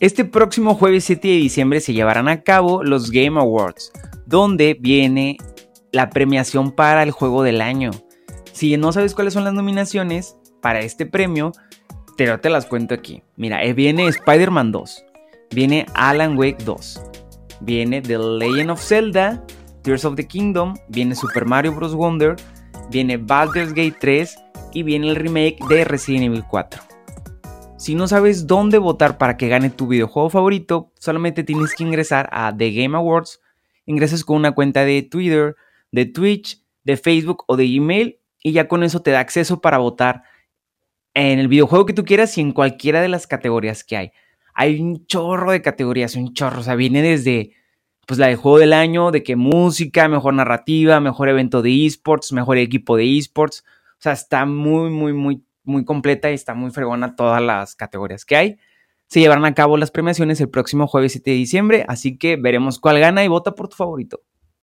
Este próximo jueves 7 de diciembre se llevarán a cabo los Game Awards, donde viene la premiación para el juego del año. Si no sabes cuáles son las nominaciones para este premio, te, te las cuento aquí. Mira, eh, viene Spider-Man 2, viene Alan Wake 2, viene The Legend of Zelda, Tears of the Kingdom, viene Super Mario Bros. Wonder, viene Baldur's Gate 3 y viene el remake de Resident Evil 4. Si no sabes dónde votar para que gane tu videojuego favorito, solamente tienes que ingresar a The Game Awards. Ingresas con una cuenta de Twitter, de Twitch, de Facebook o de Gmail y ya con eso te da acceso para votar en el videojuego que tú quieras y en cualquiera de las categorías que hay. Hay un chorro de categorías, un chorro, o sea, viene desde pues la de juego del año, de que música, mejor narrativa, mejor evento de esports, mejor equipo de esports. O sea, está muy, muy, muy muy completa y está muy fregona todas las categorías que hay. Se llevarán a cabo las premiaciones el próximo jueves 7 de diciembre, así que veremos cuál gana y vota por tu favorito.